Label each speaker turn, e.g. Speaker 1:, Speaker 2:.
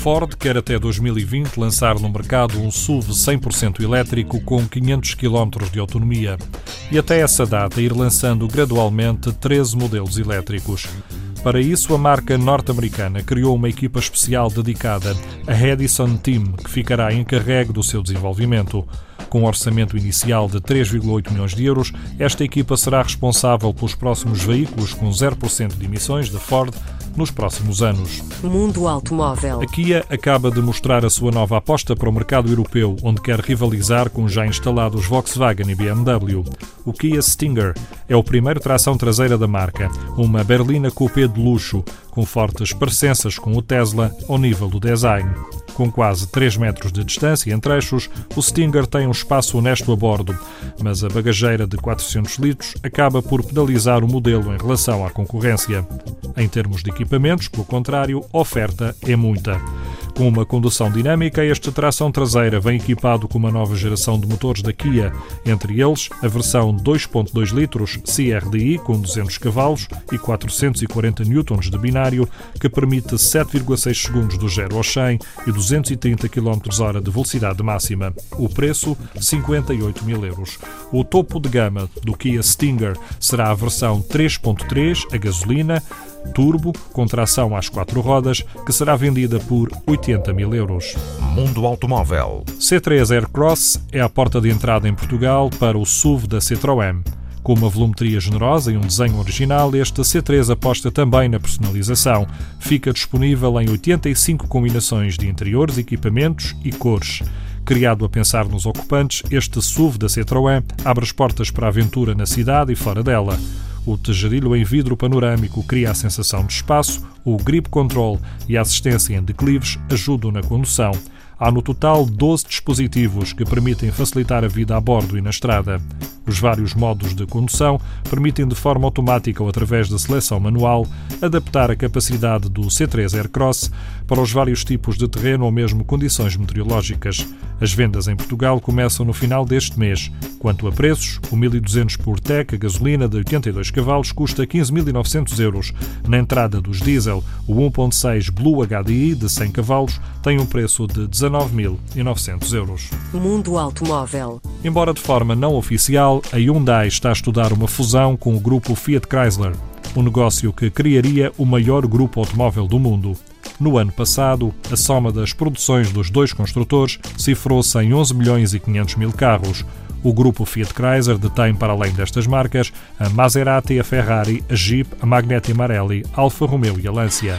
Speaker 1: Ford quer até 2020 lançar no mercado um SUV 100% elétrico com 500 km de autonomia e até essa data ir lançando gradualmente 13 modelos elétricos. Para isso, a marca norte-americana criou uma equipa especial dedicada, a Edison Team, que ficará encarregue do seu desenvolvimento. Com um orçamento inicial de 3,8 milhões de euros, esta equipa será responsável pelos próximos veículos com 0% de emissões da Ford nos próximos anos.
Speaker 2: Mundo Automóvel.
Speaker 1: A Kia acaba de mostrar a sua nova aposta para o mercado europeu, onde quer rivalizar com os já instalados Volkswagen e BMW. O Kia Stinger é o primeiro tração traseira da marca, uma berlina coupé de luxo, com fortes parecenças com o Tesla ao nível do design. Com quase 3 metros de distância entre eixos, o Stinger tem um espaço honesto a bordo, mas a bagageira de 400 litros acaba por penalizar o modelo em relação à concorrência. Em termos de equipamentos, pelo contrário, a oferta é muita. Com uma condução dinâmica, este tração traseira vem equipado com uma nova geração de motores da Kia, entre eles a versão 2.2 litros CRDI com 200 cavalos e 440 newtons de binário, que permite 7,6 segundos do 0 ao 100 e 230 km/h de velocidade máxima. O preço, 58 mil euros. O topo de gama do Kia Stinger será a versão 3.3 a gasolina, turbo, com tração às quatro rodas, que será vendida por 80 mil euros.
Speaker 3: Mundo Automóvel.
Speaker 1: C3 Aircross é a porta de entrada em Portugal para o SUV da Citroën. Com uma volumetria generosa e um desenho original, este C3 aposta também na personalização. Fica disponível em 85 combinações de interiores, equipamentos e cores. Criado a pensar nos ocupantes, este SUV da Citroën abre as portas para a aventura na cidade e fora dela. O tejarilho em vidro panorâmico cria a sensação de espaço, o grip control e a assistência em declives ajudam na condução. Há no total 12 dispositivos que permitem facilitar a vida a bordo e na estrada. Os vários modos de condução permitem de forma automática ou através da seleção manual adaptar a capacidade do C3 Aircross para os vários tipos de terreno ou mesmo condições meteorológicas. As vendas em Portugal começam no final deste mês. Quanto a preços, o 1200 por TEC, a gasolina de 82 cavalos, custa 15.900 euros. Na entrada dos diesel, o 1.6 Blue HDI de 100 cavalos tem um preço de 19.900 euros.
Speaker 2: Mundo Automóvel.
Speaker 1: Embora de forma não oficial, a Hyundai está a estudar uma fusão com o grupo Fiat Chrysler, um negócio que criaria o maior grupo automóvel do mundo. No ano passado, a soma das produções dos dois construtores cifrou-se em 11 milhões e 500 mil carros. O grupo Fiat Chrysler detém, para além destas marcas, a Maserati, a Ferrari, a Jeep, a Magneti Marelli, Alfa Romeo e a Lancia.